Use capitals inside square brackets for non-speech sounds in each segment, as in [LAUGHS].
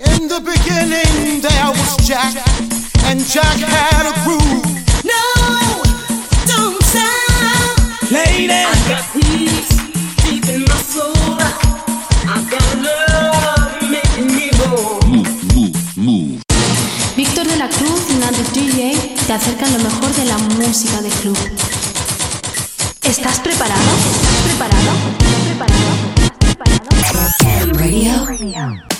In the beginning there was Jack, and Jack had a groove. No, don't stop. Lady, I got peace deep in my soul. I got love making me whole. Víctor de la Cruz y Nandi DJ te acercan lo mejor de la música de club. ¿Estás preparado? ¿Estás preparado? ¿Estás preparado? ¿Estás preparado? Radio.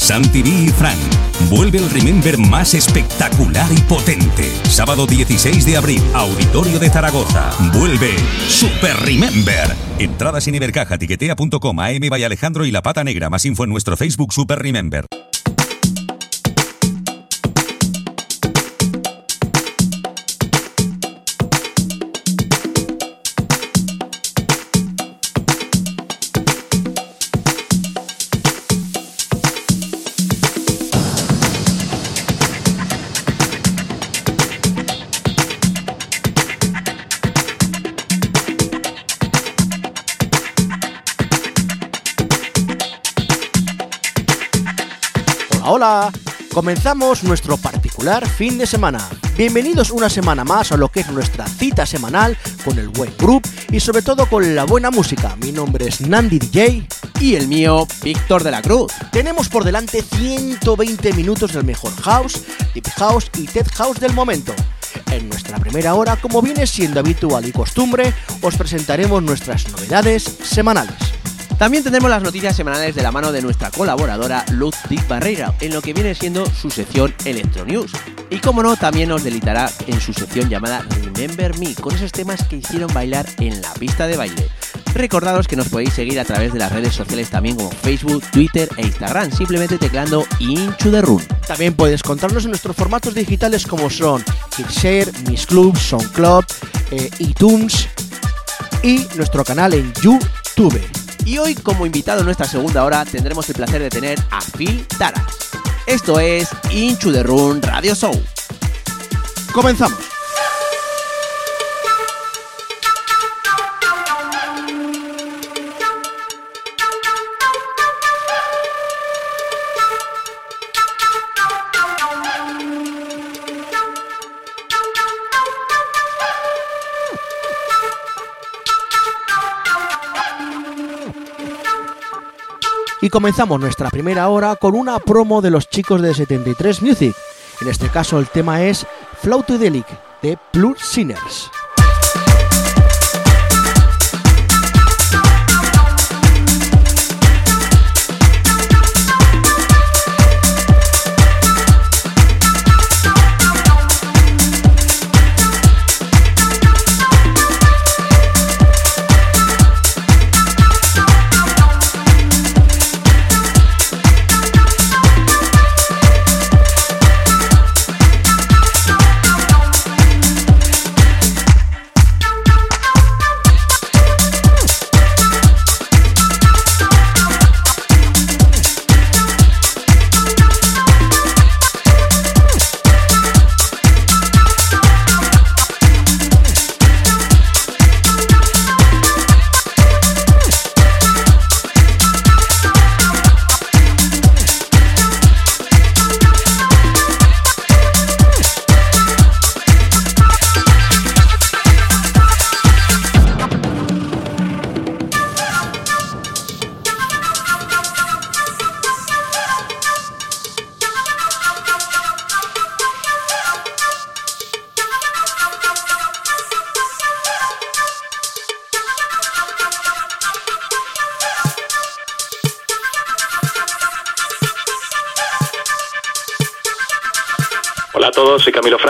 Santi B y Fran. Vuelve el Remember más espectacular y potente. Sábado 16 de abril, Auditorio de Zaragoza. Vuelve Super Remember. Entradas en Ibercaja, tiquetea.com, AM by Alejandro y La Pata Negra. Más info en nuestro Facebook Super Remember. Comenzamos nuestro particular fin de semana. Bienvenidos una semana más a lo que es nuestra cita semanal con el buen group y sobre todo con la buena música. Mi nombre es Nandi DJ Y el mío, Víctor de la Cruz. tenemos por delante 120 minutos del mejor house, deep house y tech house del momento. En nuestra primera hora, como viene siendo habitual y costumbre, os presentaremos nuestras novedades semanales. También tendremos las noticias semanales de la mano de nuestra colaboradora Luz Dick Barreira en lo que viene siendo su sección Electro News. Y como no, también nos delitará en su sección llamada Remember Me, con esos temas que hicieron bailar en la pista de baile. Recordados que nos podéis seguir a través de las redes sociales también como Facebook, Twitter e Instagram, simplemente teclando Into the Room. También puedes contarnos en nuestros formatos digitales como son Hitshare, Miss Club, SoundCloud, eh, iTunes y nuestro canal en YouTube. Y hoy, como invitado en nuestra segunda hora, tendremos el placer de tener a Phil Taras. Esto es Into the Room Radio Show. Comenzamos. Y comenzamos nuestra primera hora con una promo de los chicos de 73 Music. En este caso el tema es Flautudelic de Plur Sinners.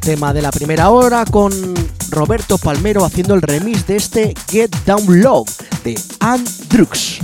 Tema de la primera hora con Roberto Palmero haciendo el remix de este Get Down Low de Andrux.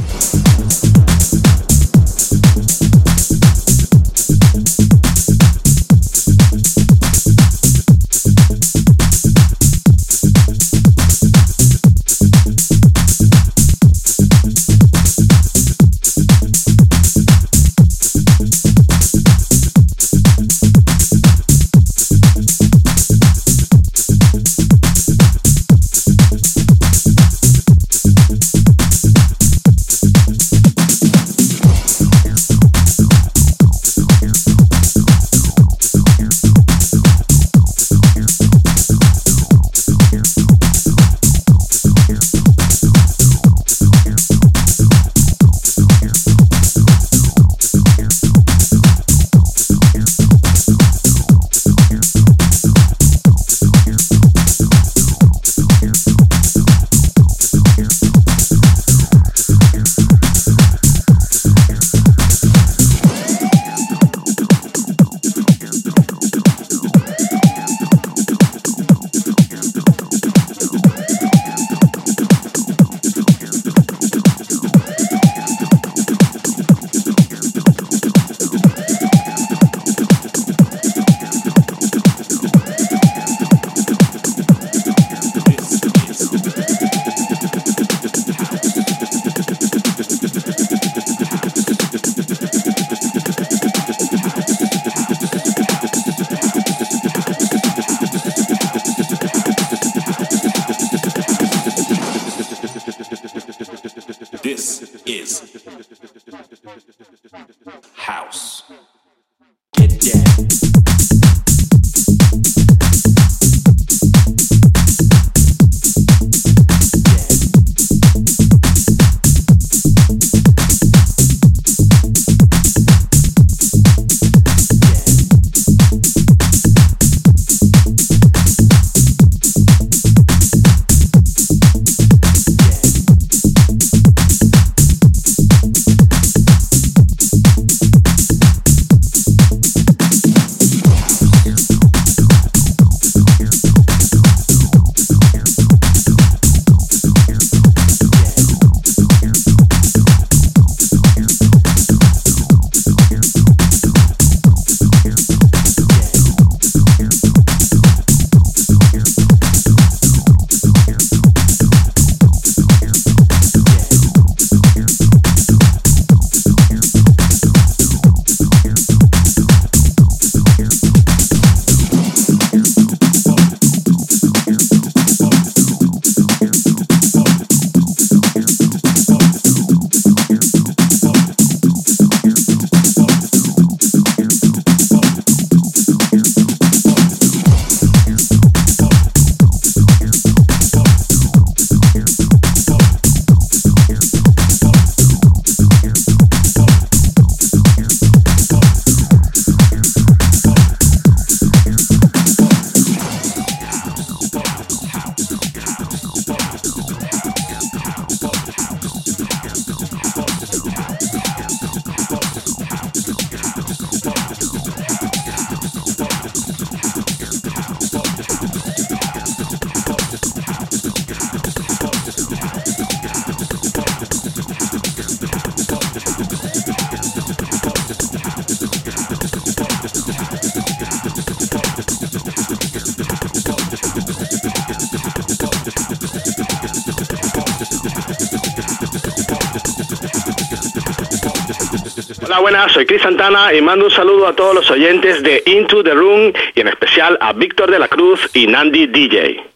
Buenas, soy Chris Santana y mando un saludo a todos los oyentes de Into the Room y en especial a Víctor de la Cruz y Nandi DJ.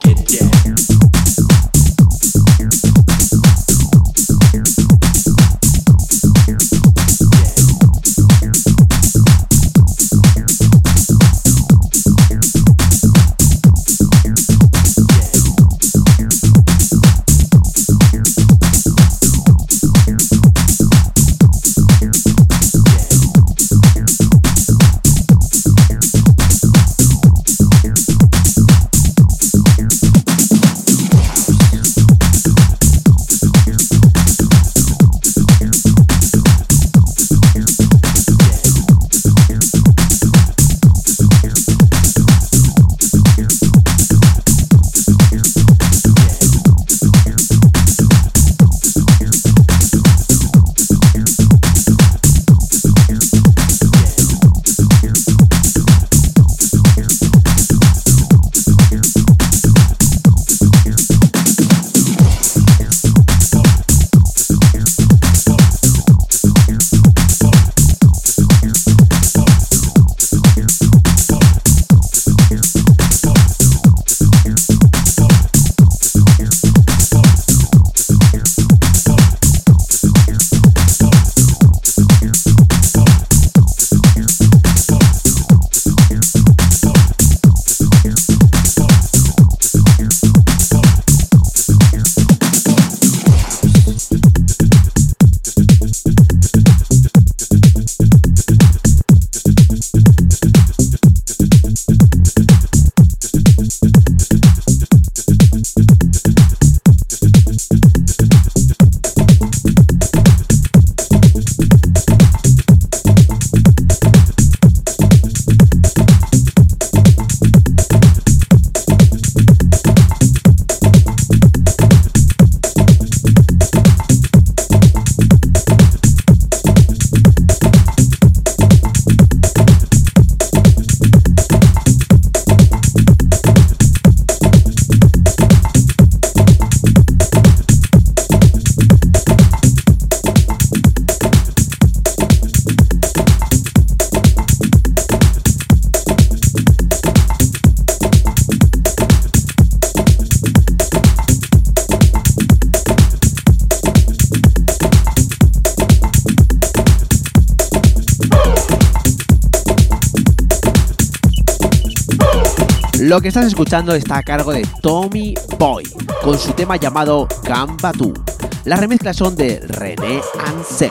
Lo que estás escuchando está a cargo de Tommy Boy, con su tema llamado Gamba Tu. Las remezclas son de René Anse.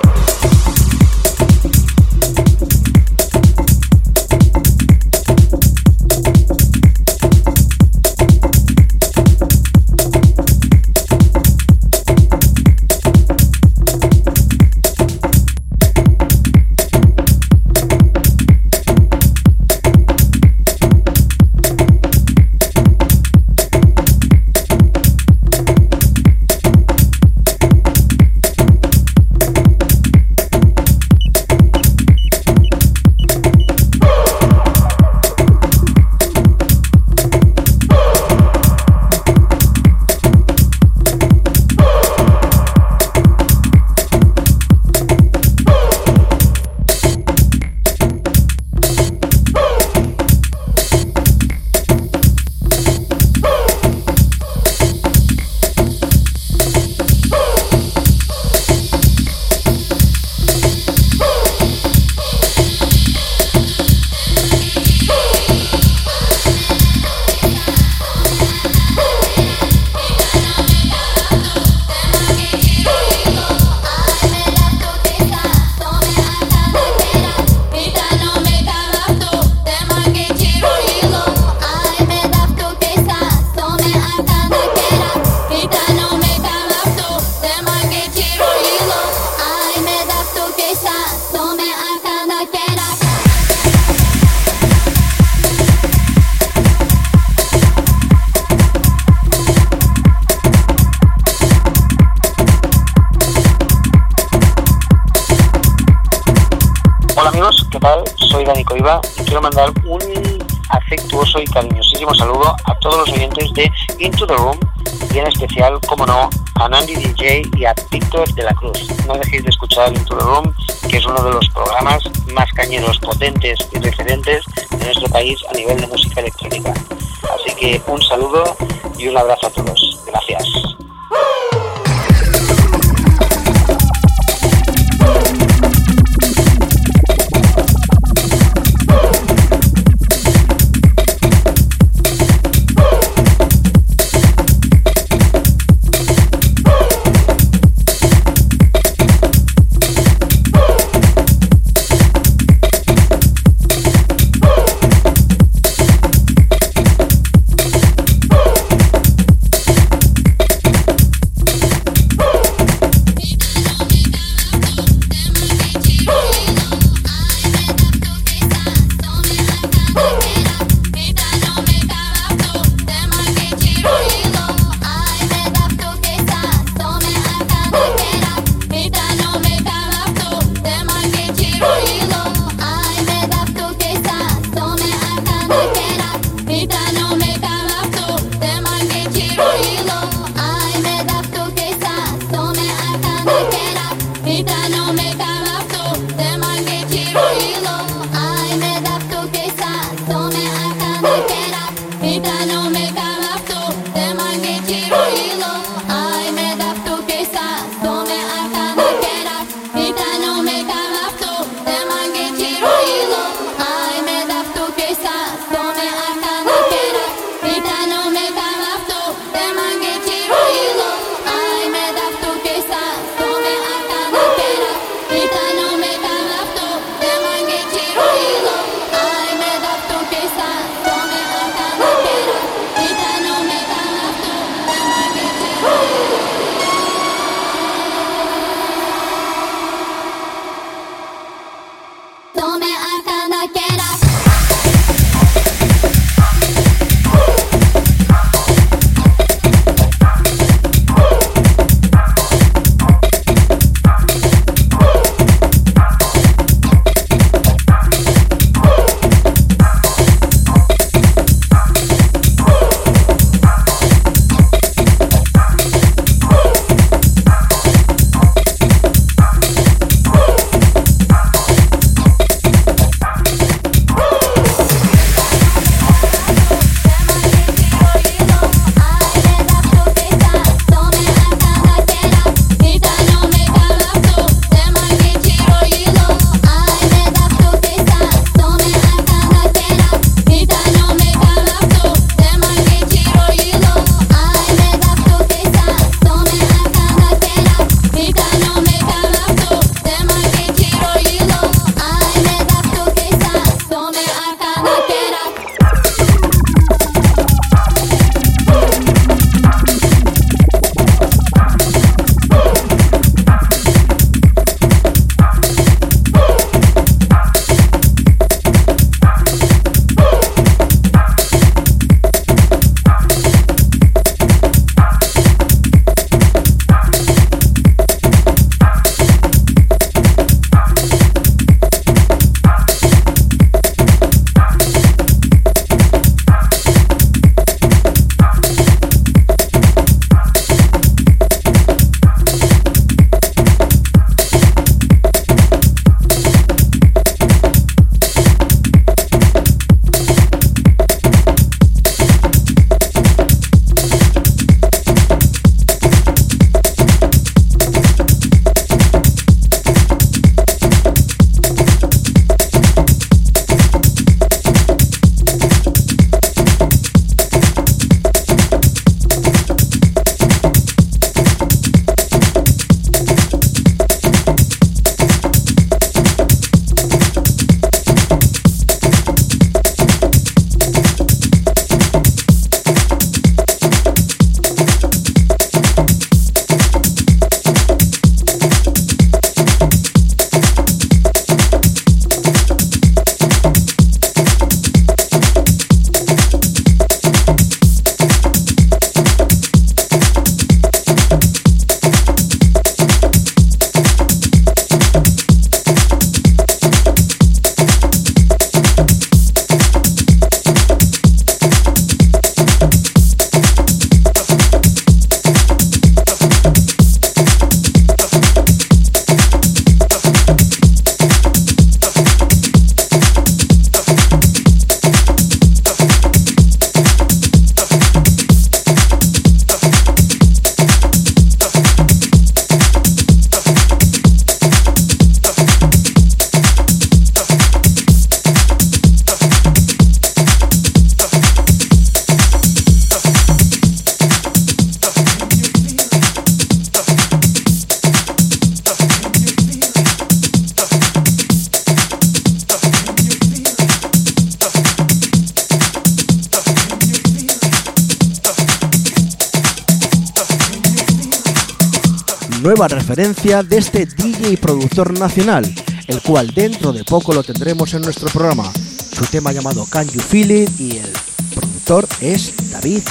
Nueva referencia de este DJ y productor nacional, el cual dentro de poco lo tendremos en nuestro programa. Su tema llamado Can You Feel It y el productor es David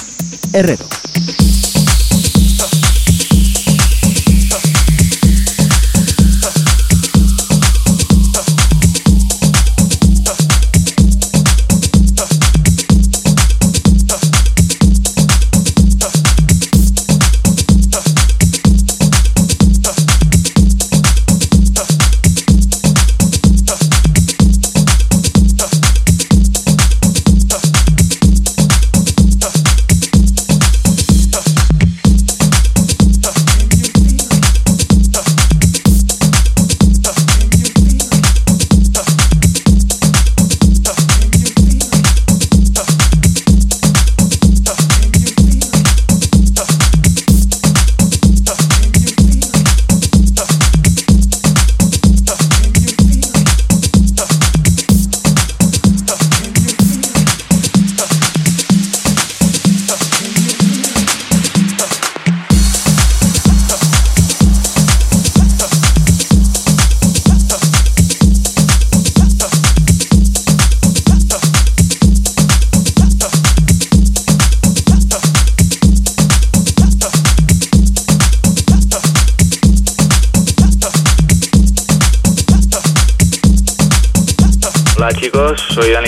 Herrero.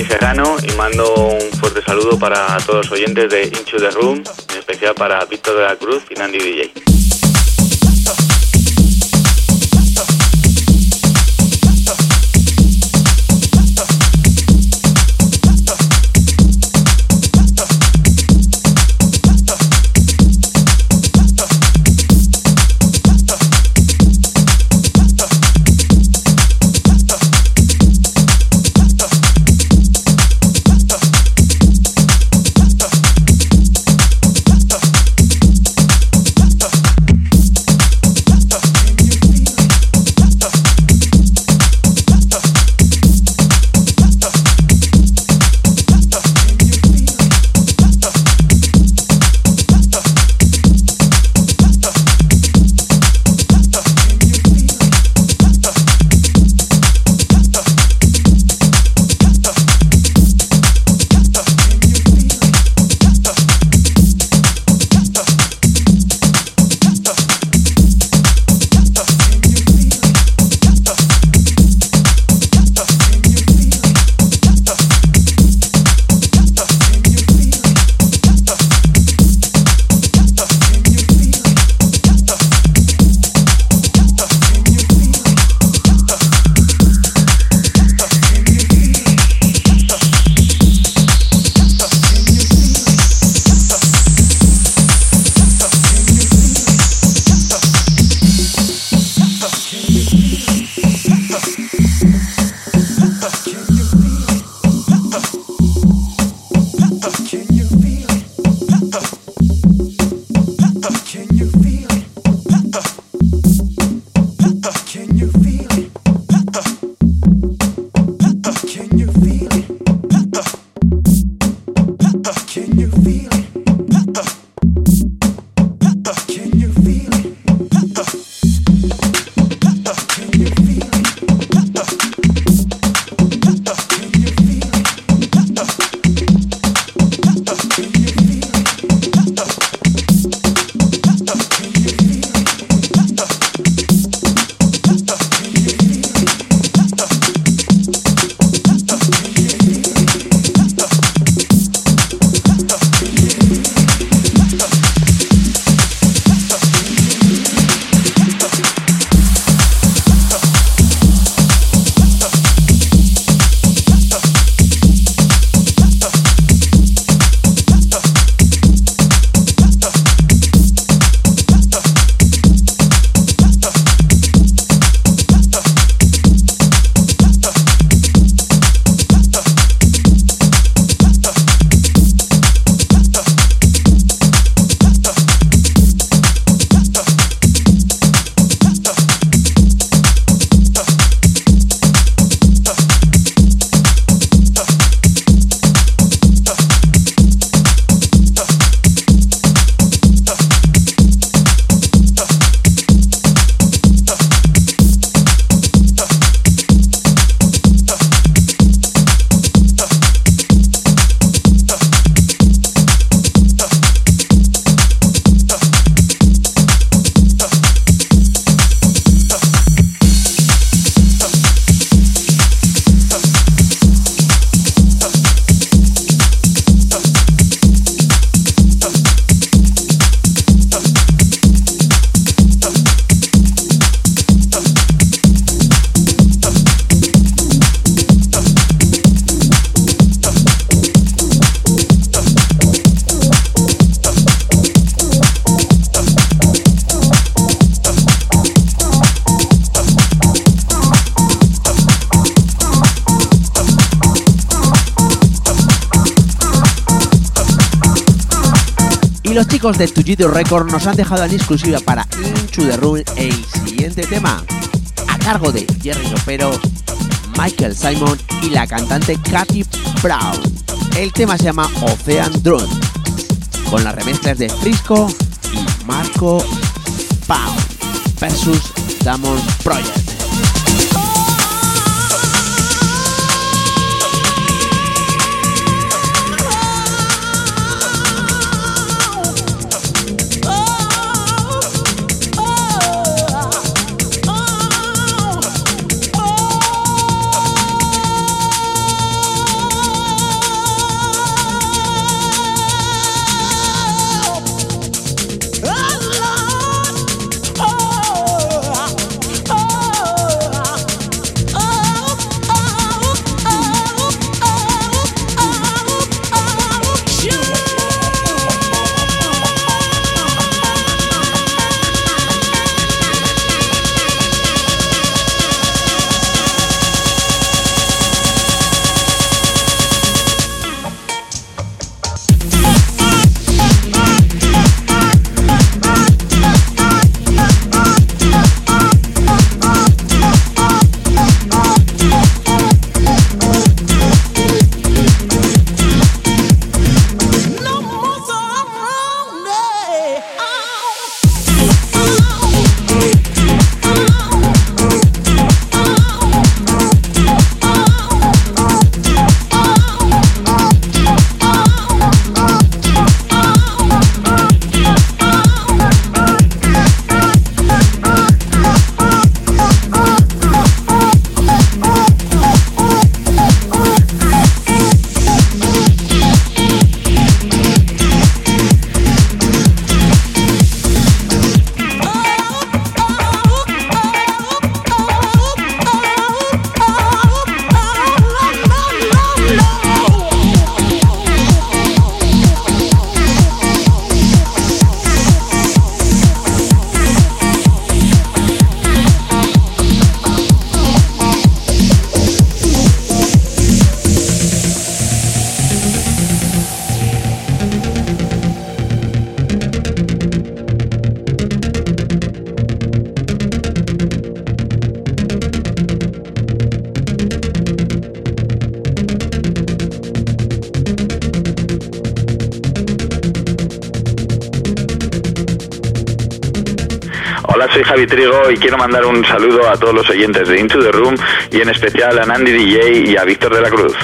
Dani y mando un fuerte saludo para todos los oyentes de Into the Room, en especial para Víctor de la Cruz y Nandy DJ. Tujito Record nos han dejado en exclusiva para Into the Room el siguiente tema, a cargo de Jerry Ropero, Michael Simon y la cantante Katy Brown. El tema se llama Ocean Drone, con las remezclas de Frisco y Marco Pound versus Damon Project. Trigo y quiero mandar un saludo a todos los oyentes de Into the Room y en especial a Nandy DJ y a Víctor de la Cruz.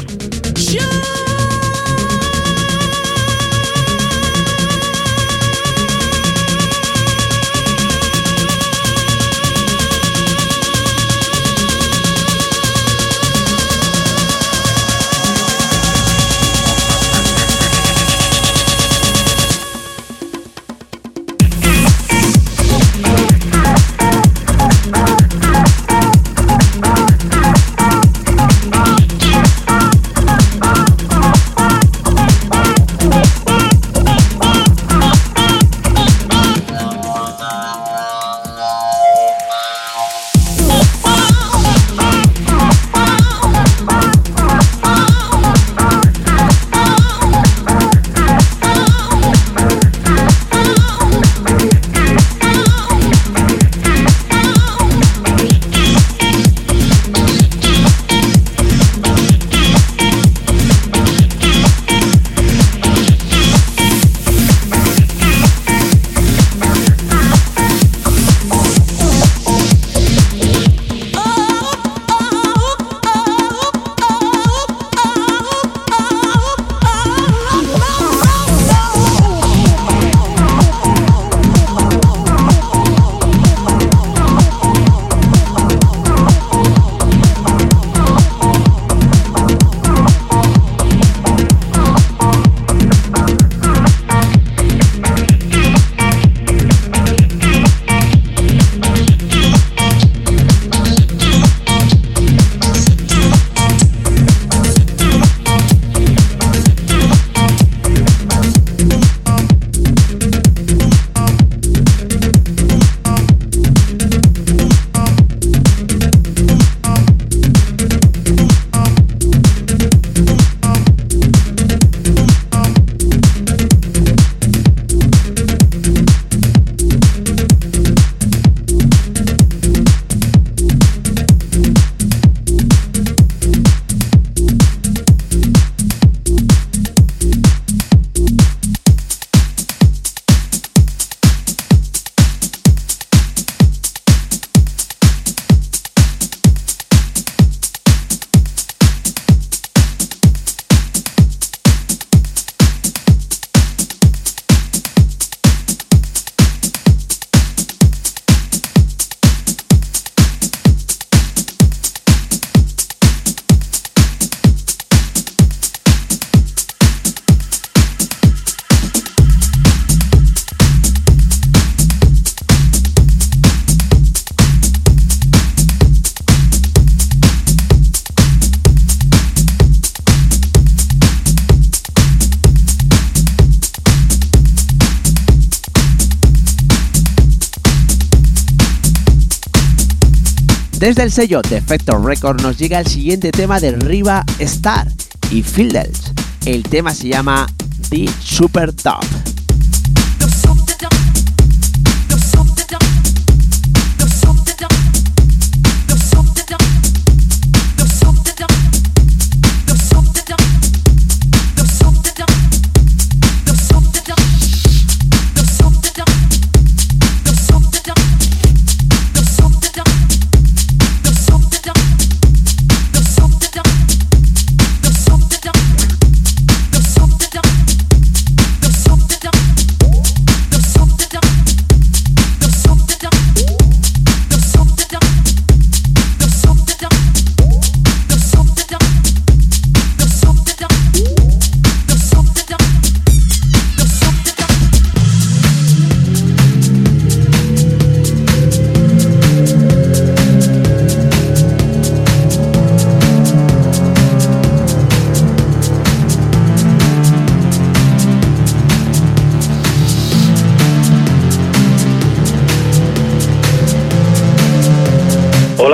Desde el sello Defector Record nos llega el siguiente tema de Riva Star y Fieldels. El tema se llama The Super Top.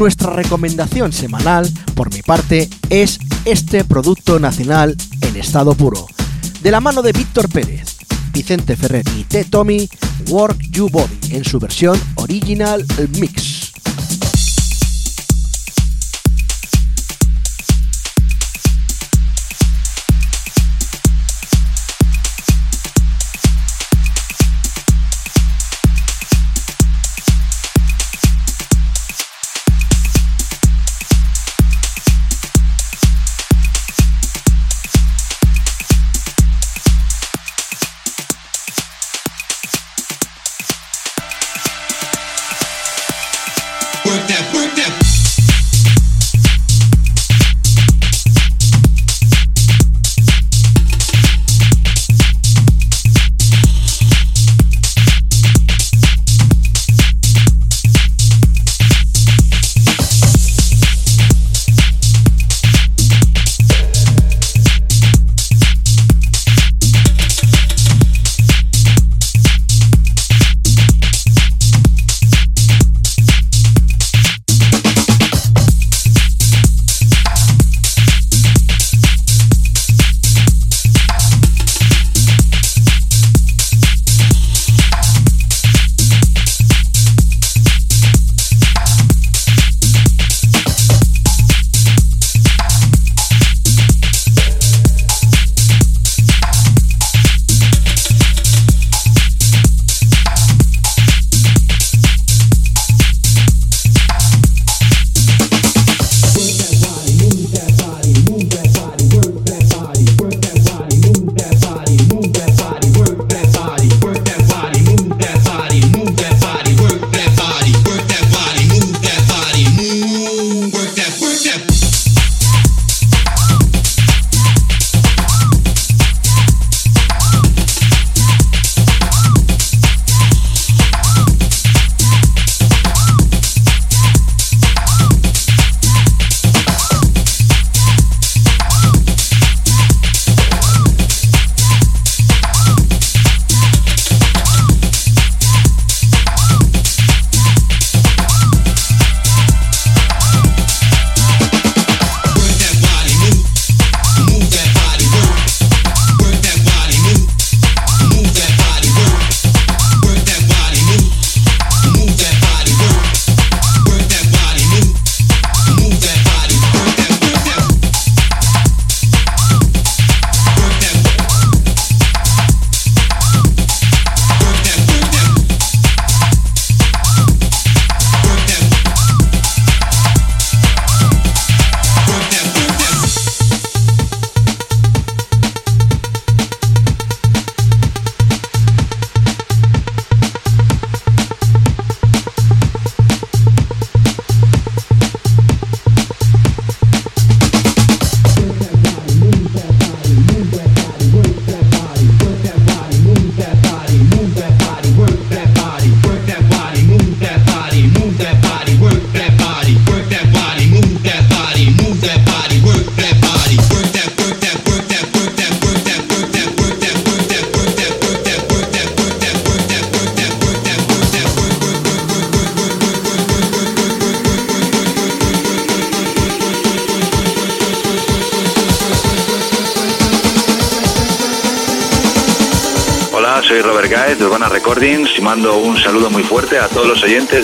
Nuestra recomendación semanal, por mi parte, es este producto nacional en estado puro, de la mano de Víctor Pérez, Vicente Ferrer y T. Tommy, Work You Body, en su versión original mix.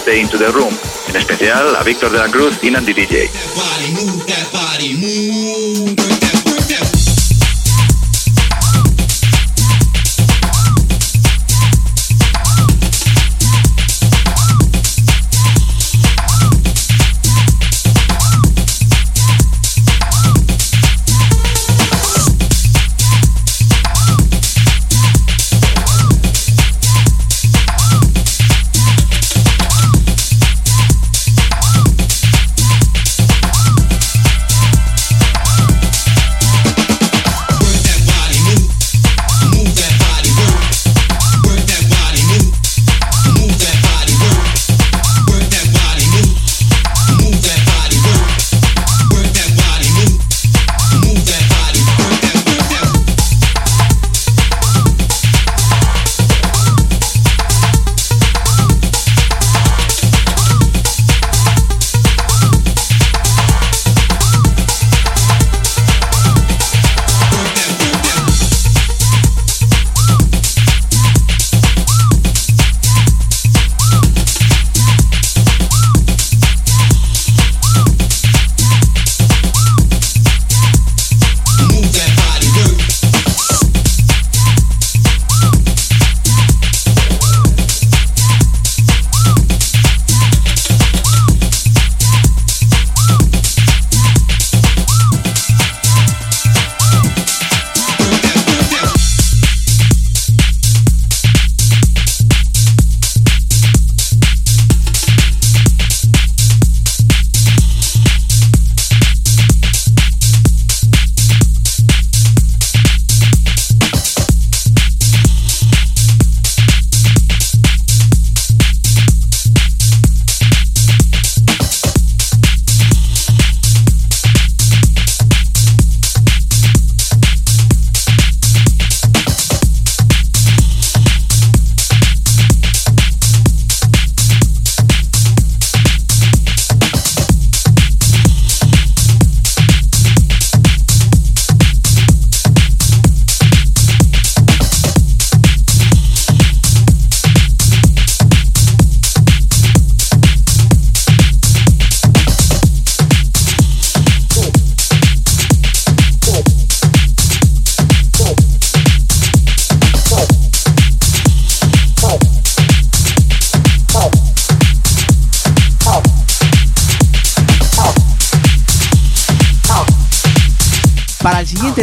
De Into the Room, en especial a Víctor de la Cruz y Nandy DJ.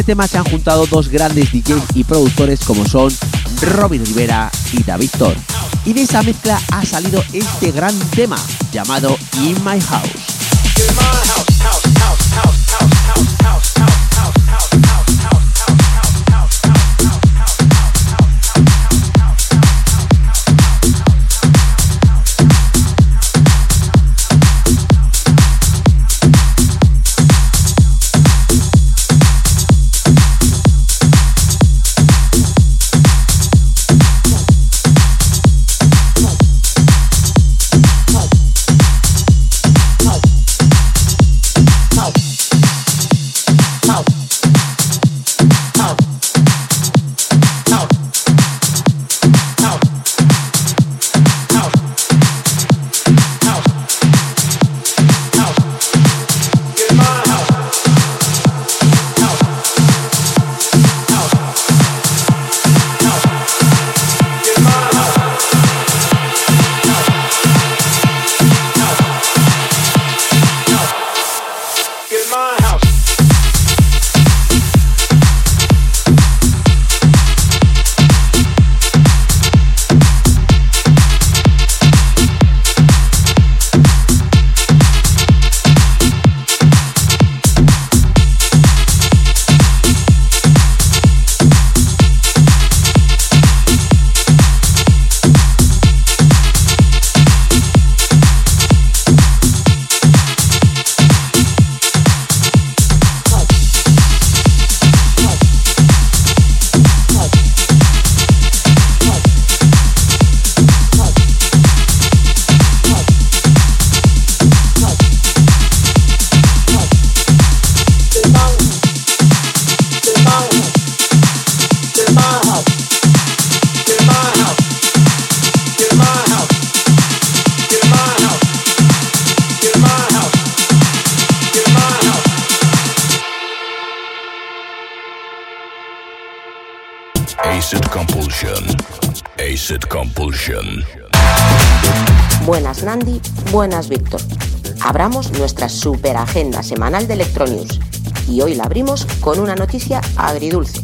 Tema se han juntado dos grandes DJs y productores como son Robin Rivera y David Thor. Y de esa mezcla ha salido este gran tema llamado In My House. Acid Compulsion. Acid Compulsion. Buenas Nandi, buenas Víctor. Abramos nuestra super agenda semanal de Electronews y hoy la abrimos con una noticia agridulce.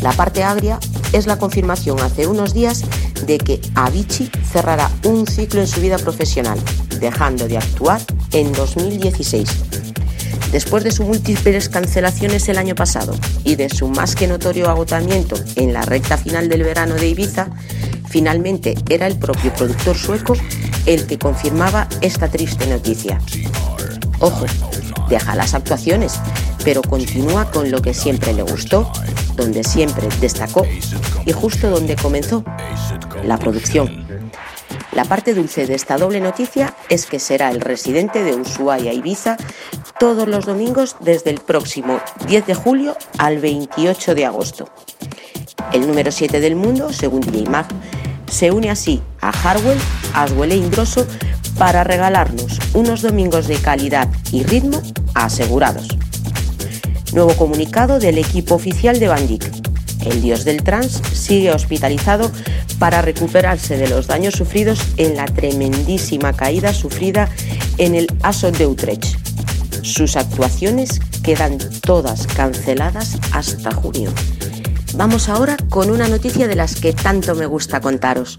La parte agria es la confirmación hace unos días de que Avicii cerrará un ciclo en su vida profesional, dejando de actuar en 2016. Después de sus múltiples cancelaciones el año pasado y de su más que notorio agotamiento en la recta final del verano de Ibiza, finalmente era el propio productor sueco el que confirmaba esta triste noticia. Ojo, deja las actuaciones, pero continúa con lo que siempre le gustó, donde siempre destacó y justo donde comenzó, la producción. La parte dulce de esta doble noticia es que será el residente de Ushuaia Ibiza todos los domingos desde el próximo 10 de julio al 28 de agosto. El número 7 del mundo, según DJ se une así a Harwell, Aswell e Ingrosso para regalarnos unos domingos de calidad y ritmo asegurados. Nuevo comunicado del equipo oficial de Bandic. El dios del trans sigue hospitalizado para recuperarse de los daños sufridos en la tremendísima caída sufrida en el Asot de Utrecht. Sus actuaciones quedan todas canceladas hasta junio. Vamos ahora con una noticia de las que tanto me gusta contaros.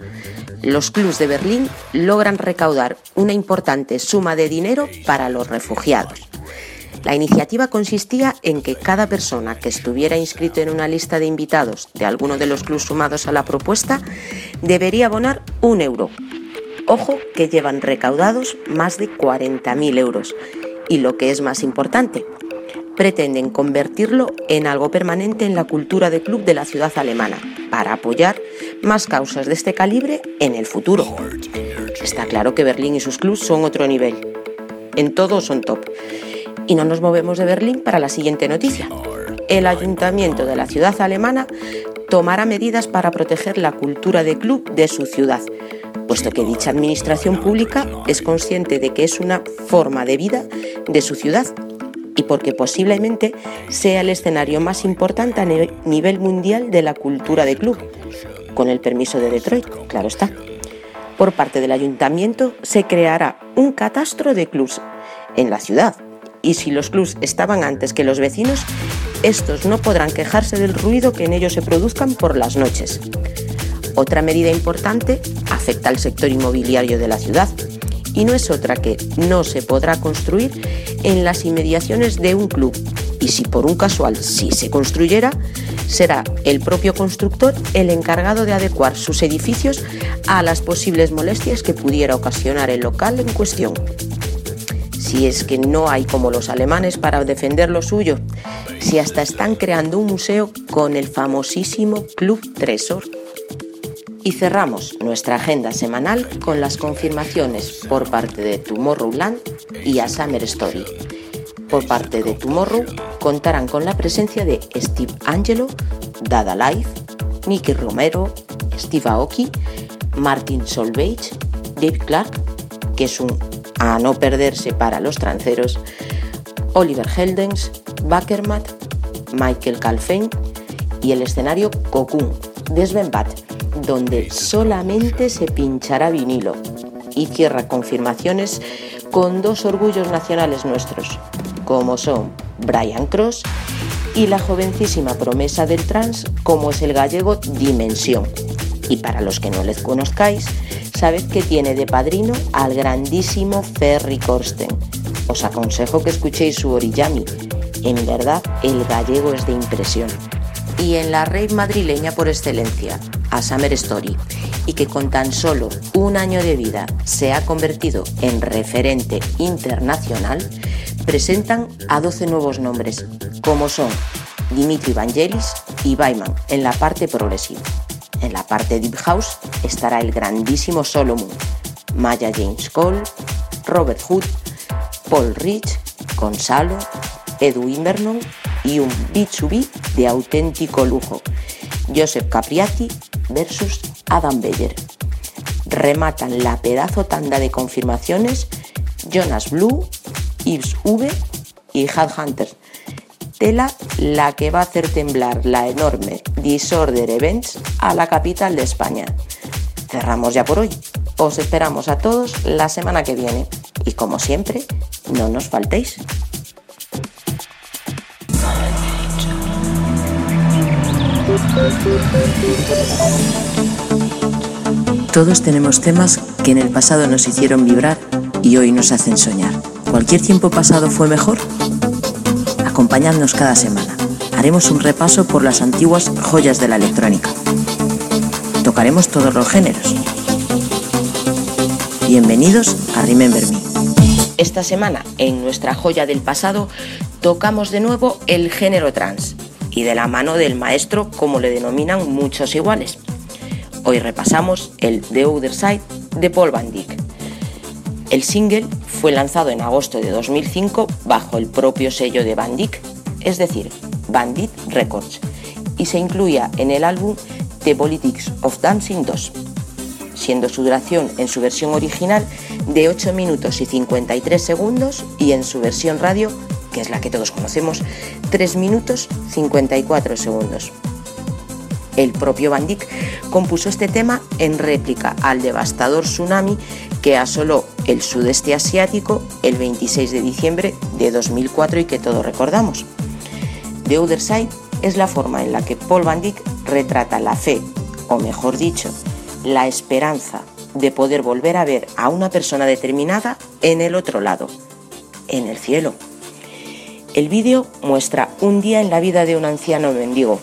Los clubs de Berlín logran recaudar una importante suma de dinero para los refugiados. La iniciativa consistía en que cada persona que estuviera inscrito en una lista de invitados de alguno de los clubs sumados a la propuesta debería abonar un euro. Ojo que llevan recaudados más de 40.000 euros. Y lo que es más importante, pretenden convertirlo en algo permanente en la cultura de club de la ciudad alemana, para apoyar más causas de este calibre en el futuro. Está claro que Berlín y sus clubs son otro nivel. En todo son top. Y no nos movemos de Berlín para la siguiente noticia. El ayuntamiento de la ciudad alemana tomará medidas para proteger la cultura de club de su ciudad, puesto que dicha administración pública es consciente de que es una forma de vida de su ciudad y porque posiblemente sea el escenario más importante a nivel mundial de la cultura de club, con el permiso de Detroit, claro está. Por parte del ayuntamiento se creará un catastro de clubs en la ciudad y si los clubs estaban antes que los vecinos, estos no podrán quejarse del ruido que en ellos se produzcan por las noches. Otra medida importante afecta al sector inmobiliario de la ciudad y no es otra que no se podrá construir en las inmediaciones de un club y si por un casual sí se construyera, será el propio constructor el encargado de adecuar sus edificios a las posibles molestias que pudiera ocasionar el local en cuestión. Si es que no hay como los alemanes para defender lo suyo, si hasta están creando un museo con el famosísimo Club Tresor. Y cerramos nuestra agenda semanal con las confirmaciones por parte de Tomorrowland y a Summer Story. Por parte de Tomorrow contarán con la presencia de Steve Angelo, Dada Life, Nicky Romero, Steve Aoki, Martin Solveig, Dave Clark, que es un a no perderse para los tranceros, Oliver Heldens, Backermat, Michael Calfein y el escenario Cocoon de Sven Bat, donde solamente se pinchará vinilo y cierra confirmaciones con dos orgullos nacionales nuestros, como son Brian Cross y la jovencísima promesa del trans como es el gallego Dimensión. Y para los que no les conozcáis, sabed que tiene de padrino al grandísimo Ferry Corsten. Os aconsejo que escuchéis su origami. En verdad, el gallego es de impresión. Y en la rey madrileña por excelencia, a Summer Story, y que con tan solo un año de vida se ha convertido en referente internacional, presentan a 12 nuevos nombres, como son Dimitri Vangelis y Baiman en la parte progresiva. En la parte Deep House estará el grandísimo Solomon, Maya James Cole, Robert Hood, Paul Rich, Gonzalo, Edu Invernon y un B2B de auténtico lujo, Joseph Capriati versus Adam Beyer. Rematan la pedazo tanda de confirmaciones Jonas Blue, Yves V y Hunter. Tela la que va a hacer temblar la enorme Disorder Events a la capital de España. Cerramos ya por hoy. Os esperamos a todos la semana que viene y como siempre, no nos faltéis. Todos tenemos temas que en el pasado nos hicieron vibrar y hoy nos hacen soñar. ¿Cualquier tiempo pasado fue mejor? Acompañadnos cada semana. Haremos un repaso por las antiguas joyas de la electrónica. Tocaremos todos los géneros. Bienvenidos a Remember Me. Esta semana, en nuestra joya del pasado, tocamos de nuevo el género trans y de la mano del maestro como le denominan muchos iguales. Hoy repasamos el The Other Side de Paul Van Dyck. El single fue lanzado en agosto de 2005 bajo el propio sello de Dyck, es decir, Bandit Records, y se incluía en el álbum The Politics of Dancing 2, siendo su duración en su versión original de 8 minutos y 53 segundos y en su versión radio, que es la que todos conocemos, 3 minutos 54 segundos. El propio Van Dyck compuso este tema en réplica al devastador tsunami que asoló el sudeste asiático el 26 de diciembre de 2004 y que todos recordamos. The Other Side es la forma en la que Paul Van Dyck retrata la fe, o mejor dicho, la esperanza de poder volver a ver a una persona determinada en el otro lado, en el cielo. El vídeo muestra un día en la vida de un anciano mendigo,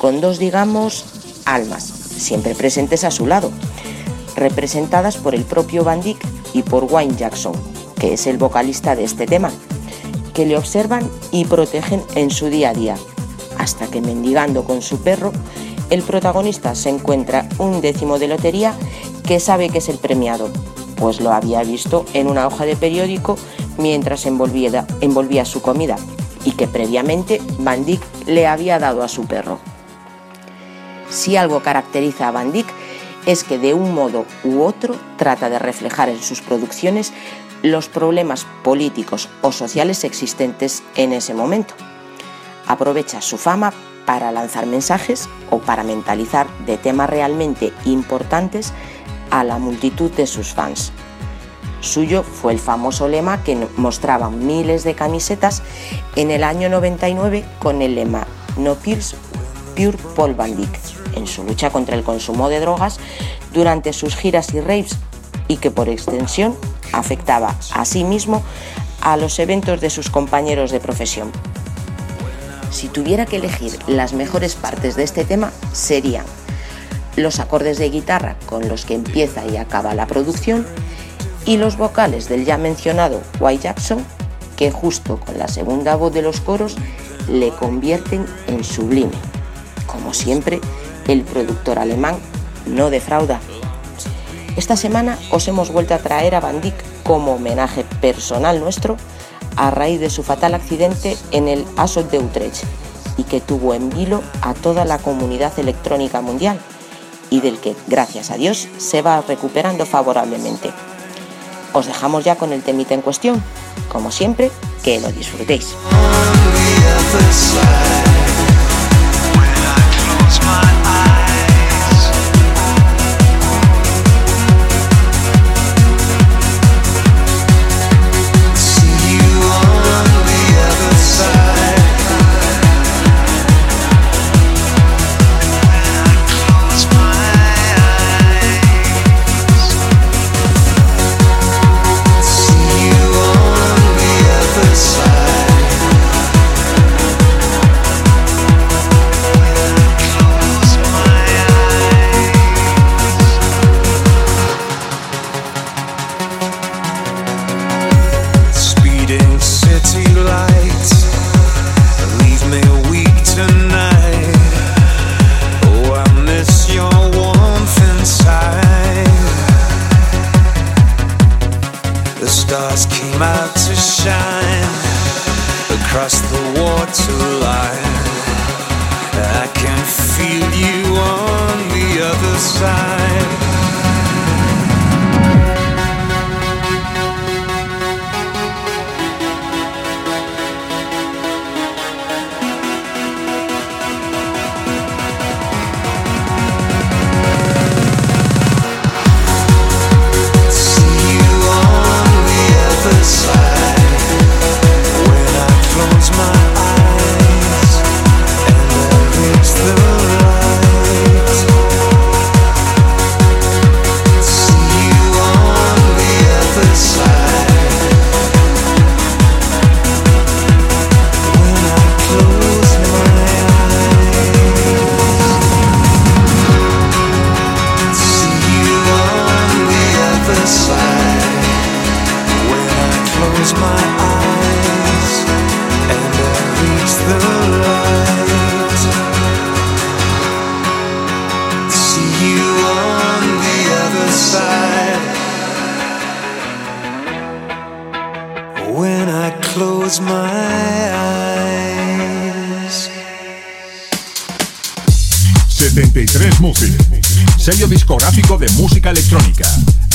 con dos, digamos, almas, siempre presentes a su lado, representadas por el propio Van Dyck y por Wayne Jackson, que es el vocalista de este tema, que le observan y protegen en su día a día, hasta que mendigando con su perro, el protagonista se encuentra un décimo de lotería que sabe que es el premiado, pues lo había visto en una hoja de periódico mientras envolvía, envolvía su comida y que previamente Van Dyck le había dado a su perro. Si algo caracteriza a Van Dyck es que de un modo u otro trata de reflejar en sus producciones los problemas políticos o sociales existentes en ese momento. Aprovecha su fama para lanzar mensajes o para mentalizar de temas realmente importantes a la multitud de sus fans. Suyo fue el famoso lema que mostraban miles de camisetas en el año 99 con el lema No Pills, Pure Paul Van Dyck en su lucha contra el consumo de drogas durante sus giras y raves y que por extensión afectaba a sí mismo a los eventos de sus compañeros de profesión. Si tuviera que elegir las mejores partes de este tema serían los acordes de guitarra con los que empieza y acaba la producción y los vocales del ya mencionado White Jackson que justo con la segunda voz de los coros le convierten en sublime. Como siempre, el productor alemán no defrauda. Esta semana os hemos vuelto a traer a Van Dyck como homenaje personal nuestro a raíz de su fatal accidente en el Asot de Utrecht y que tuvo en vilo a toda la comunidad electrónica mundial y del que, gracias a Dios, se va recuperando favorablemente. Os dejamos ya con el temita en cuestión. Como siempre, que lo disfrutéis.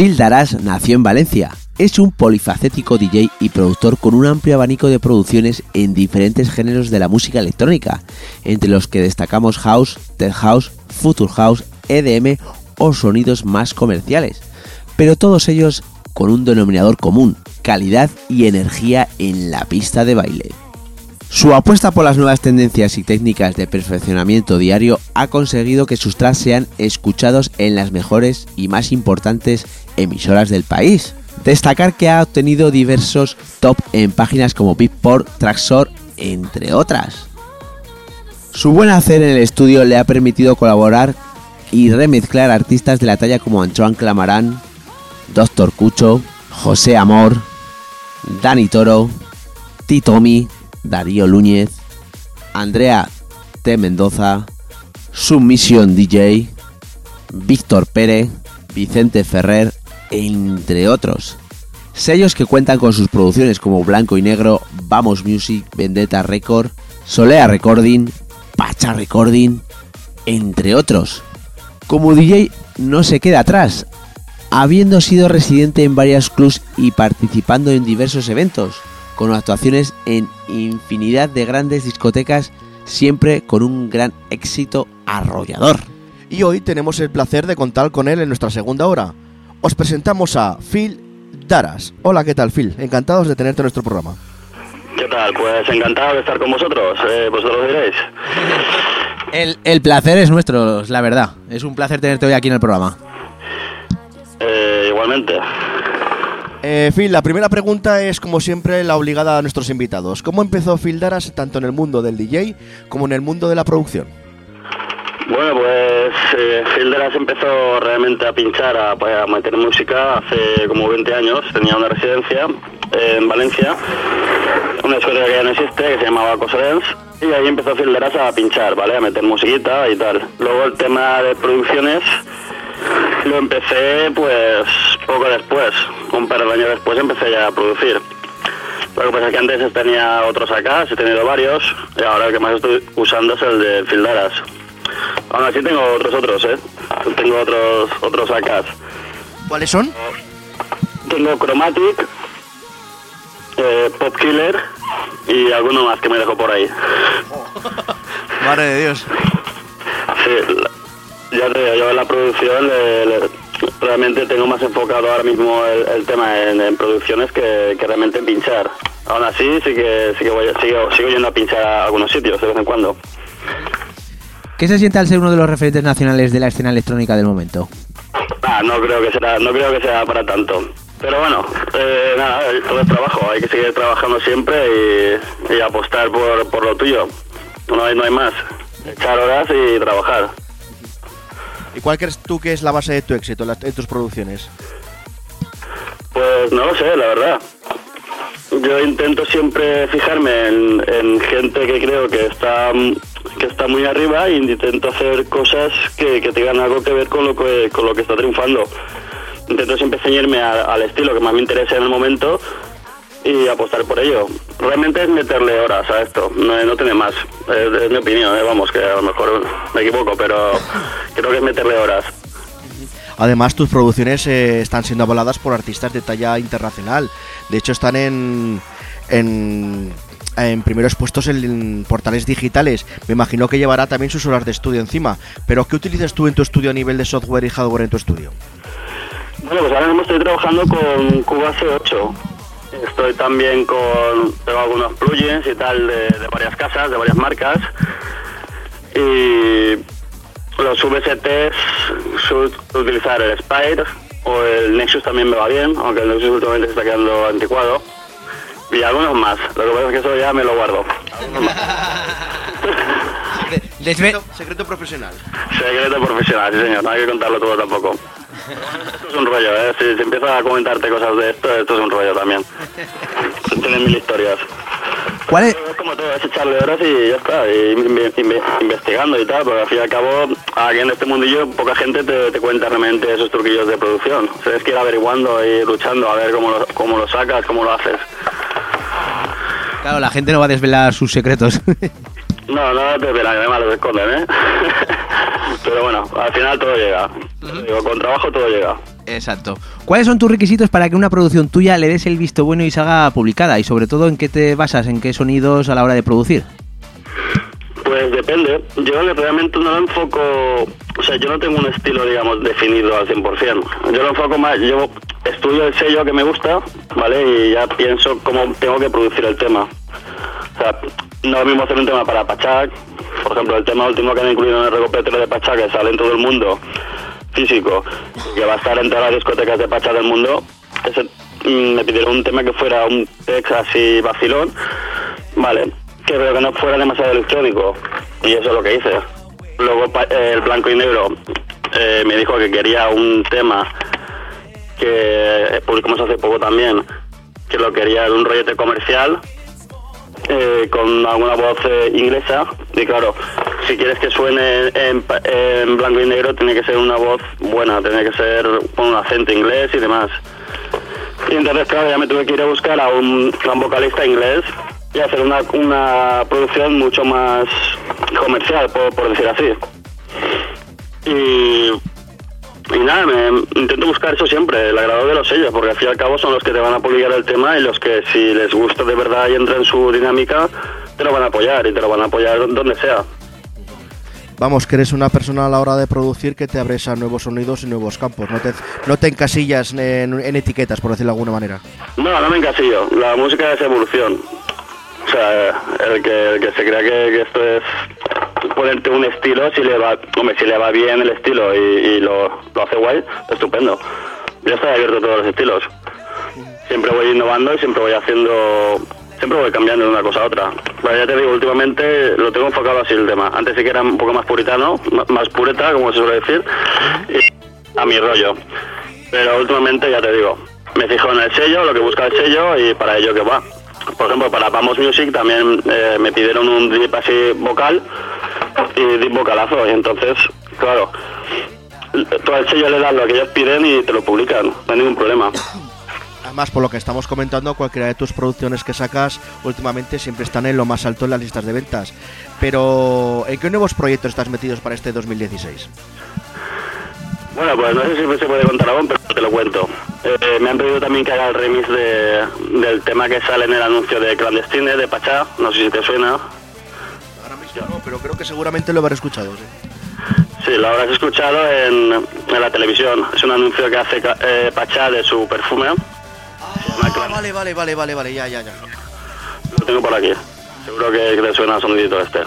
Phil Daras nació en Valencia. Es un polifacético DJ y productor con un amplio abanico de producciones en diferentes géneros de la música electrónica, entre los que destacamos house, tech house, future house, EDM o sonidos más comerciales, pero todos ellos con un denominador común, calidad y energía en la pista de baile. Su apuesta por las nuevas tendencias y técnicas de perfeccionamiento diario ha conseguido que sus tracks sean escuchados en las mejores y más importantes emisoras del país. Destacar que ha obtenido diversos top en páginas como Beatport, Traxor, entre otras. Su buen hacer en el estudio le ha permitido colaborar y remezclar artistas de la talla como Antoine Clamarán, Doctor Cucho, José Amor, Dani Toro, Titomi, Darío Núñez, Andrea T. Mendoza, Submission DJ, Víctor Pérez, Vicente Ferrer, entre otros. Sellos que cuentan con sus producciones como Blanco y Negro, Vamos Music, Vendetta Record, Solea Recording, Pacha Recording, entre otros. Como DJ no se queda atrás, habiendo sido residente en varios clubs y participando en diversos eventos, con actuaciones en infinidad de grandes discotecas, siempre con un gran éxito arrollador. Y hoy tenemos el placer de contar con él en nuestra segunda hora. Os presentamos a Phil Daras. Hola, ¿qué tal Phil? Encantados de tenerte en nuestro programa. ¿Qué tal? Pues encantado de estar con vosotros, eh, vosotros lo diréis. El, el placer es nuestro, la verdad. Es un placer tenerte hoy aquí en el programa. Eh, igualmente. Eh, Phil, la primera pregunta es como siempre la obligada a nuestros invitados. ¿Cómo empezó Phil Daras tanto en el mundo del DJ como en el mundo de la producción? Bueno, pues eh, Phil Daras empezó realmente a pinchar, a, pues, a meter música hace como 20 años. Tenía una residencia en Valencia, una escuela que ya no existe, que se llamaba Cosarens, y ahí empezó Phil Daras a pinchar, ¿vale? A meter musiquita y tal. Luego el tema de producciones lo empecé pues poco después, un par de años después empecé ya a producir. Lo que pasa es que antes tenía otros acá, he tenido varios, y ahora el que más estoy usando es el de Phil Daras. Aún así tengo otros otros, ¿eh? Tengo otros otros acá. ¿Cuáles son? Tengo Chromatic, eh, Pop Killer y alguno más que me dejo por ahí. [LAUGHS] Madre de Dios. Sí, ya te digo, yo en la producción le- le- realmente tengo más enfocado ahora mismo el, el tema en, en producciones que, que realmente en pinchar. Aún así sí que, sí que voy, sigo, sigo yendo a pinchar a algunos sitios de vez en cuando. ¿Qué se siente al ser uno de los referentes nacionales de la escena electrónica del momento? Ah, no creo que será, no creo que sea para tanto. Pero bueno, eh, nada, todo es trabajo, hay que seguir trabajando siempre y, y apostar por, por lo tuyo. No hay, no hay más. Echar horas y trabajar. ¿Y cuál crees tú que es la base de tu éxito en, las- en tus producciones? Pues no lo sé, la verdad. Yo intento siempre fijarme en, en gente que creo que está que está muy arriba e intento hacer cosas que, que tengan algo que ver con lo que, con lo que está triunfando. Intento siempre ceñirme a- al estilo que más me interese en el momento y apostar por ello. Realmente es meterle horas a esto, no, no tiene más. Es, es mi opinión, ¿eh? vamos, que a lo mejor me equivoco, pero [LAUGHS] creo que es meterle horas. Además, tus producciones eh, están siendo avaladas por artistas de talla internacional. De hecho, están en, en, en primeros puestos en, portales digitales. Me imagino que llevará también sus horas de estudio encima. Pero, ¿qué utilizas tú en tu estudio a nivel de software y hardware en tu estudio? Bueno, pues ahora mismo estoy trabajando con Cubase 8. Estoy también con. Tengo algunos plugins y tal de, varias casas, de varias marcas. Y los VSTs suelo utilizar el Spire o el Nexus también me va bien, aunque el Nexus últimamente está quedando anticuado. Y algunos más. Lo que pasa es que eso ya me lo guardo. [LAUGHS] Secreto, secreto profesional. Secreto profesional, sí señor, no hay que contarlo todo tampoco. Esto es un rollo, ¿eh? Si, si empiezo a comentarte cosas de esto, esto es un rollo también. [LAUGHS] Tienen mil historias. ¿Cuál es? Es como todo, es echarle horas y ya está, y inve- inve- investigando y tal, porque al fin y al cabo, aquí en este mundillo poca gente te, te cuenta realmente esos truquillos de producción. Tienes que ir averiguando y luchando a ver cómo lo, cómo lo sacas, cómo lo haces. Claro, la gente no va a desvelar sus secretos. [LAUGHS] No, no te verán, además los esconden, ¿eh? [LAUGHS] Pero bueno, al final todo llega. Digo, con trabajo todo llega. Exacto. ¿Cuáles son tus requisitos para que una producción tuya le des el visto bueno y salga publicada? Y sobre todo, ¿en qué te basas? ¿En qué sonidos a la hora de producir? Pues depende. Yo realmente no lo enfoco... O sea, yo no tengo un estilo, digamos, definido al 100%. Yo lo enfoco más... Yo estudio el sello que me gusta, ¿vale? Y ya pienso cómo tengo que producir el tema. O sea, no lo mismo hacer un tema para Pachak. Por ejemplo, el tema último que han incluido en el recopetero de Pachak, que sale en todo el mundo, físico, que va a estar en todas las discotecas de Pachak del mundo. Ese, mm, me pidieron un tema que fuera un text así vacilón, ¿vale? Que pero que no fuera demasiado electrónico. Y eso es lo que hice. Luego eh, el blanco y negro eh, me dijo que quería un tema que publicamos hace poco también, que lo quería en un rollete comercial eh, con alguna voz eh, inglesa. Y claro, si quieres que suene en, en blanco y negro, tiene que ser una voz buena, tiene que ser con un acento inglés y demás. Y entonces, claro, ya me tuve que ir a buscar a un, a un vocalista inglés y hacer una, una producción mucho más comercial, por, por decir así. Y, y nada, me, intento buscar eso siempre, el agrado de los sellos, porque al fin y al cabo son los que te van a publicar el tema y los que si les gusta de verdad y entra en su dinámica, te lo van a apoyar y te lo van a apoyar donde sea. Vamos, que eres una persona a la hora de producir que te abres a nuevos sonidos y nuevos campos. No te, no te encasillas en, en etiquetas, por decirlo de alguna manera. No, no me encasillo. La música es evolución. O sea, el que, el que se crea que, que esto es ponerte un estilo, si le va, hombre, si le va bien el estilo y, lo, lo hace guay, estupendo. Yo estoy abierto a todos los estilos. Siempre voy innovando y siempre voy haciendo, siempre voy cambiando de una cosa a otra. Pero ya te digo, últimamente lo tengo enfocado así el tema. Antes sí que era un poco más puritano, más pureta, como se suele decir, y a mi rollo. Pero últimamente, ya te digo, me fijo en el sello, lo que busca el sello y para ello que va. Por ejemplo, para Vamos Music también eh, me pidieron un dip así vocal y dip vocalazo. Y entonces, claro, todo el sello le das lo que ellos piden y te lo publican, no hay ningún problema. Además, por lo que estamos comentando, cualquiera de tus producciones que sacas últimamente siempre están en lo más alto en las listas de ventas. Pero, ¿en qué nuevos proyectos estás metidos para este 2016? Bueno, pues no sé si se puede contar aún, pero te lo cuento. Eh, me han pedido también que haga el remix de, del tema que sale en el anuncio de Clandestine, de Pachá, no sé si te suena. No, pero creo que seguramente lo habré escuchado. ¿sí? Sí, lo habrás escuchado en, en la televisión. Es un anuncio que hace eh, Pachá de su perfume. Ah, vale, vale, vale, vale, vale, ya, ya, ya. Lo tengo por aquí. Seguro que, que te suena el sonidito este.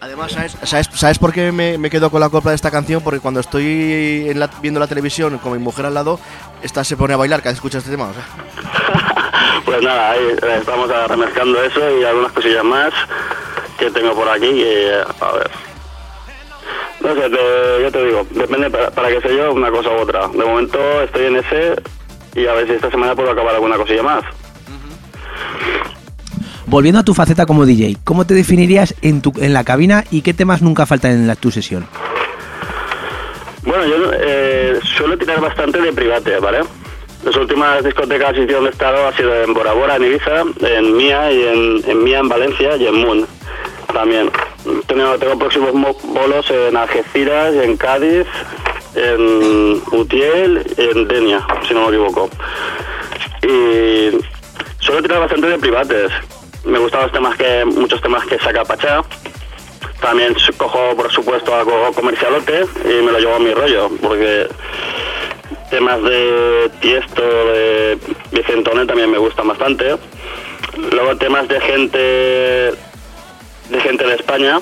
Además, ¿sabes, sabes, sabes por qué me, me quedo con la copla de esta canción? Porque cuando estoy en la- viendo la televisión con mi mujer al lado, esta se pone a bailar cada vez escucha este tema. o sea. [LAUGHS] Pues nada, ahí eh, estamos remezclando eso y algunas cosillas más que tengo por aquí que, a ver. No sé, te, yo te digo, depende para, para que sea yo una cosa u otra. De momento estoy en ese y a ver si esta semana puedo acabar alguna cosilla más. Volviendo a tu faceta como DJ, ¿cómo te definirías en, tu, en la cabina y qué temas nunca faltan en tu sesión? Bueno, yo eh, suelo tirar bastante de private, ¿vale? Las últimas discotecas y donde he estado ha sido en Bora Bora, en Ibiza, en Mía y en, Mía en Valencia y en Moon también. Tengo, tengo próximos mo- bolos en Algeciras, en Cádiz, en Utiel en Denia, si no me equivoco. Y suelo tirar bastante de privates. Me gustan los temas que, muchos temas que saca Pachá. También cojo, por supuesto, algo comercialote y me lo llevo a mi rollo, porque temas de Tiesto, de Vicentone también me gustan bastante. Luego temas de gente de gente de España.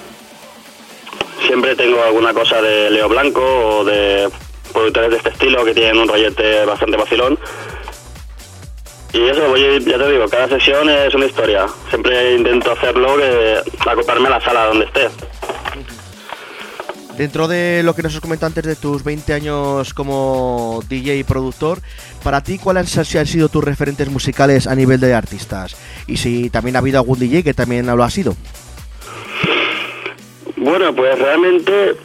Siempre tengo alguna cosa de Leo Blanco o de productores de este estilo que tienen un rollete bastante vacilón. Y eso, voy, ya te digo, cada sesión es una historia. Siempre intento hacerlo, que acoplarme a la sala donde esté. Dentro de lo que nos has comentado antes de tus 20 años como DJ y productor, para ti, ¿cuáles han han sido tus referentes musicales a nivel de artistas? Y si también ha habido algún DJ que también lo ha sido. Bueno, pues realmente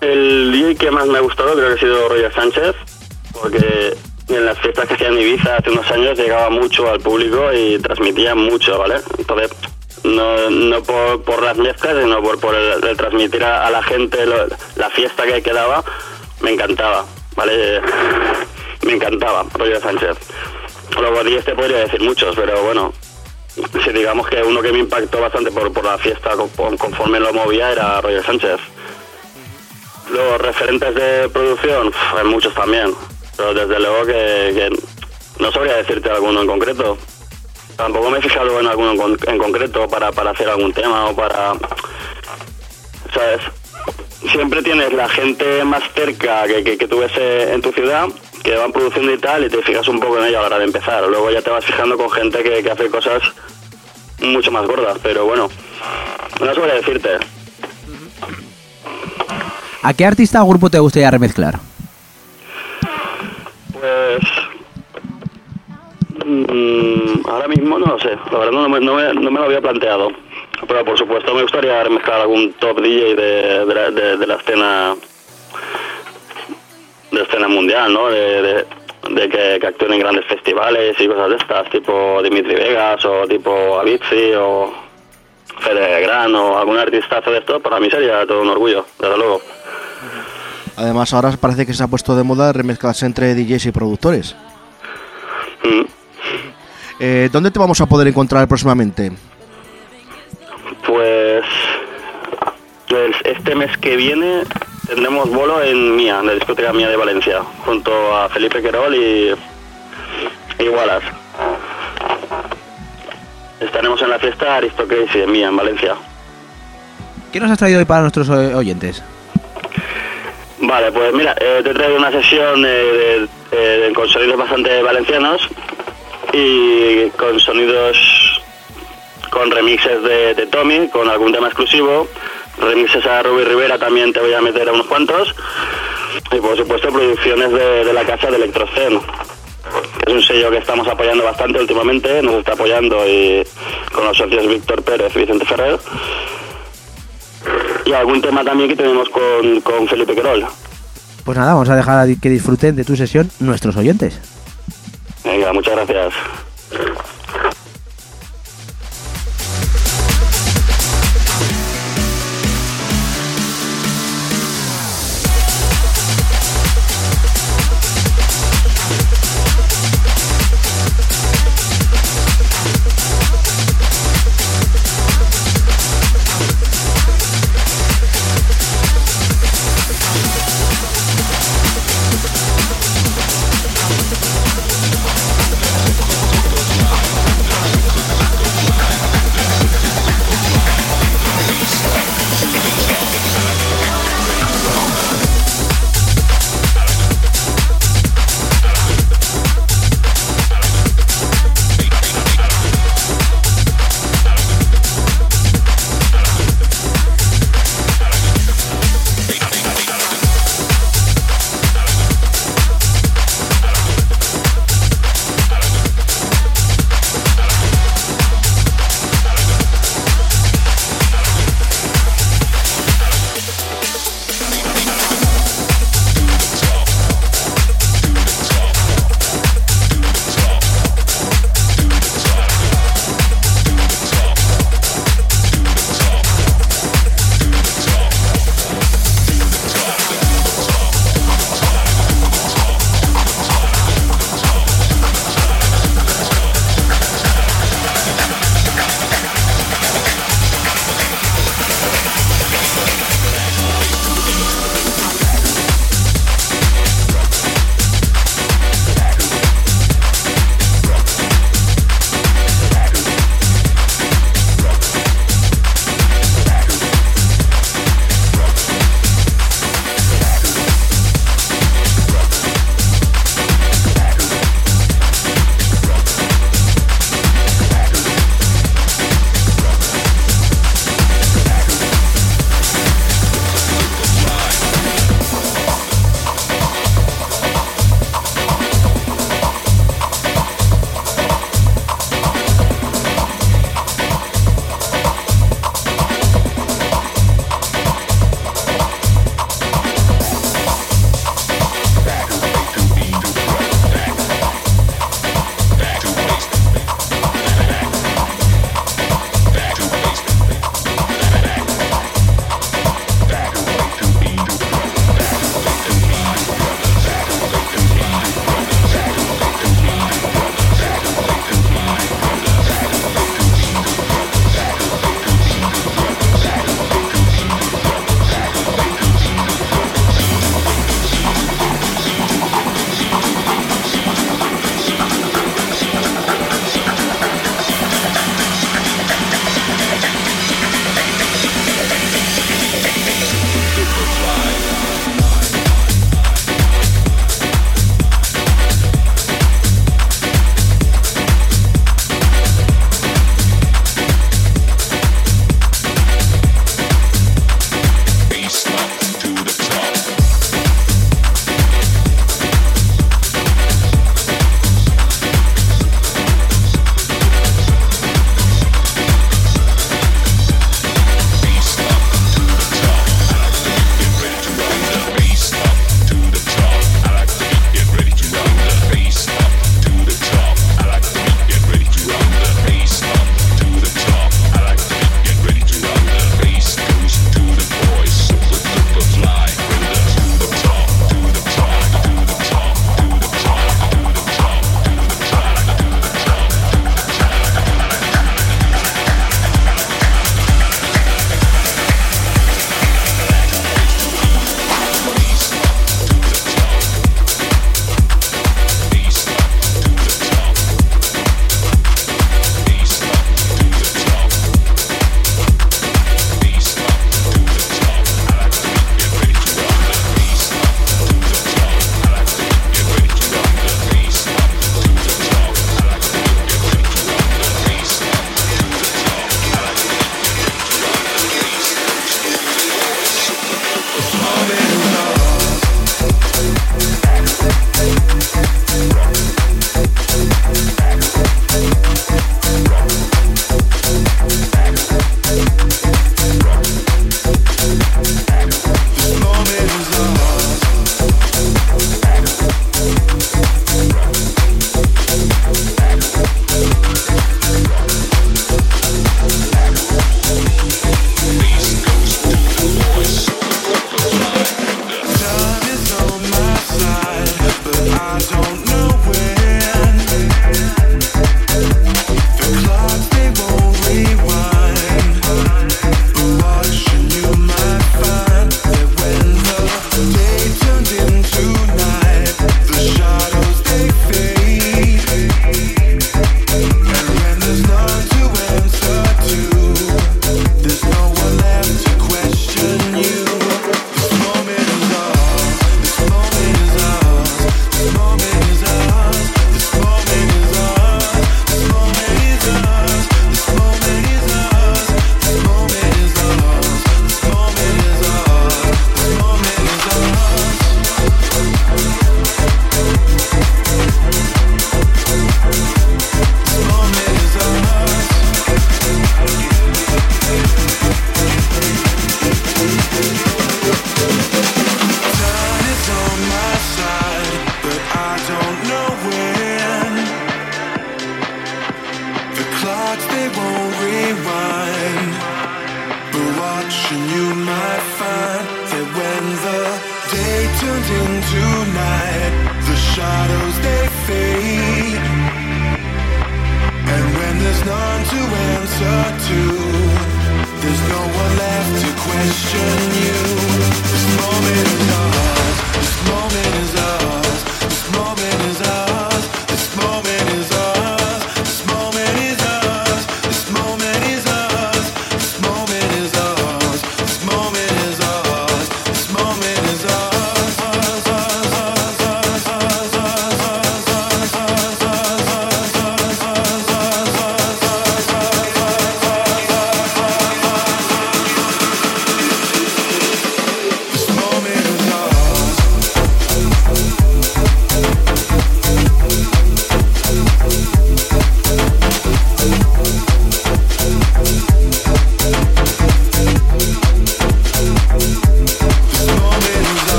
el DJ que más me ha gustado creo que ha sido Roger Sánchez, porque en las fiestas que hacía en Ibiza hace unos años llegaba mucho al público y transmitía mucho, ¿vale? Entonces, no, no por, por las mezclas, sino por, por el, el transmitir a, a la gente lo- la fiesta que quedaba, me encantaba, ¿vale? [LAUGHS] Me encantaba, Roger Sánchez. Luego de este podría decir muchos, pero bueno, si digamos que uno que me impactó bastante por, por la fiesta con- conforme lo movía era Roger Sánchez. Luego, referentes de producción, hay muchos también, pero desde luego que, no sabría decirte alguno en concreto. Tampoco me he fijado en alguno en, con- en concreto para, para hacer algún tema o para... ¿Sabes? Siempre tienes la gente más cerca que, que, que tú ves eh, en tu ciudad que van produciendo y tal y te fijas un poco en ello a la hora de empezar. Luego ya te vas fijando con gente que, que hace cosas mucho más gordas, pero bueno, no sabría decirte. ¿A qué artista o grupo te gustaría remezclar? Pues. mm, ahora mismo no lo sé. La verdad no me, no, me, no me lo había planteado. Pero por supuesto me gustaría remezclar algún top DJ de, de, la, de- la escena. de escena mundial, ¿no? De, de, que, actúen en grandes festivales y cosas de estas, tipo Dimitri Vegas o tipo Avicii o Fede Gran o algún artistazo de esto, para mí sería todo un orgullo, desde luego. Además, ahora parece que se ha puesto de moda remezclarse entre DJs y productores. Mm. Eh, ¿Dónde te vamos a poder encontrar próximamente? Pues el- este mes que viene tendremos bolo en Mía, en la discoteca Mía de Valencia, junto a Felipe Querol y, y Wallace. Estaremos en la fiesta Aristocracy en Mía, en Valencia. ¿Qué nos has traído hoy para nuestros eh, oyentes? Vale, pues mira, eh, te traigo una sesión con sonidos bastante valencianos y con sonidos con remixes de, Tommy, con algún tema exclusivo, remixes a Ruby Rivera también te voy a meter a unos cuantos. Y por supuesto producciones de, la casa de Electrocen, que es un sello que estamos apoyando bastante últimamente, nos está apoyando y con los socios Víctor Pérez y Vicente Ferrer y algún tema también que tenemos con, con Felipe Querol. Pues nada, vamos a dejar que disfruten de tu sesión nuestros oyentes. Venga, muchas gracias.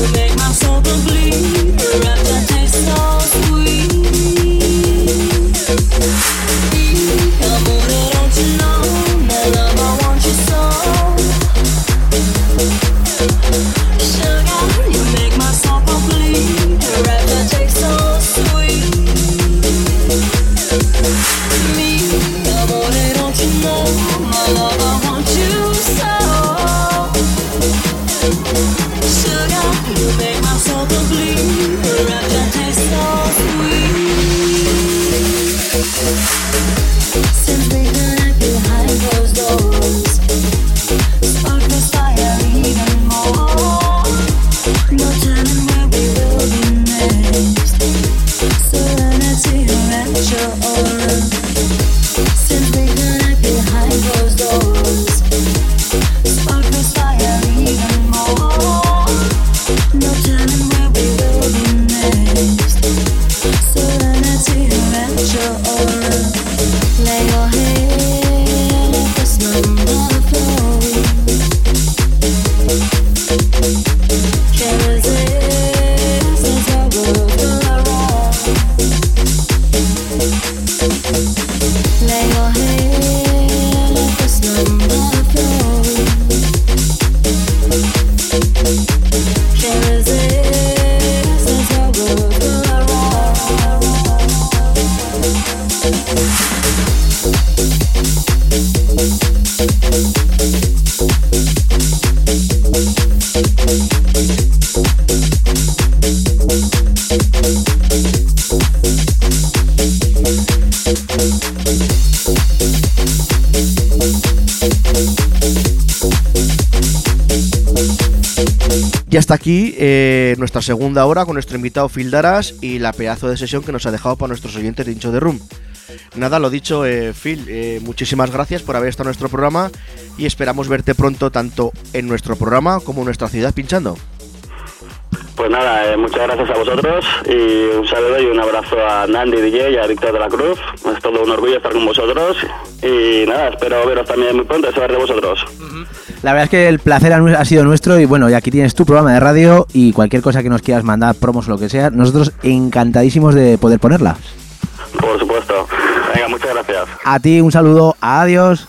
You make my soul. Hasta aquí eh, nuestra segunda hora con nuestro invitado Phil Daras y la pedazo de sesión que nos ha dejado para nuestros oyentes de Hincho de Room. Nada, lo dicho, eh, Phil, eh, muchísimas gracias por haber estado en nuestro programa y esperamos verte pronto tanto en nuestro programa como en nuestra ciudad pinchando. Pues nada, eh, muchas gracias a vosotros y un saludo y un abrazo a Nandi DJ y a Víctor de la Cruz. Es todo un orgullo estar con vosotros y nada, espero veros también muy pronto y saber de vosotros. La verdad es que el placer ha sido nuestro y bueno, y aquí tienes tu programa de radio y cualquier cosa que nos quieras mandar, promos o lo que sea, nosotros encantadísimos de poder ponerla. Por supuesto. Venga, muchas gracias. A ti un saludo, adiós.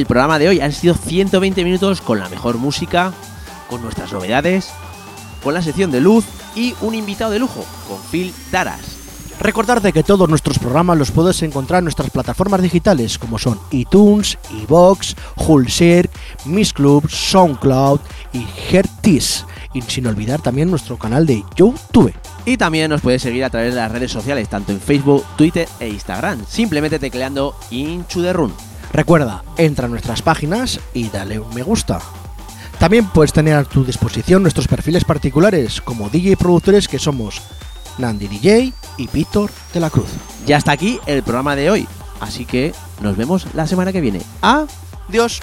El programa de hoy. Han sido 120 minutos con la mejor música, con nuestras novedades, con la sección de luz y un invitado de lujo, con Phil Taras. Recordarte que todos nuestros programas los puedes encontrar en nuestras plataformas digitales como son iTunes, iVox, Hulshare, Miss Club, SoundCloud y Hertis. Y sin olvidar también nuestro canal de YouTube. Y también nos puedes seguir a través de las redes sociales, tanto en Facebook, Twitter e Instagram, simplemente tecleando the Run. Recuerda, entra a nuestras páginas y dale un me gusta. También puedes tener a tu disposición nuestros perfiles particulares como DJ productores que somos Nandi DJ y Víctor de la Cruz. Ya hasta aquí el programa de hoy, así que nos vemos la semana que viene. Adiós.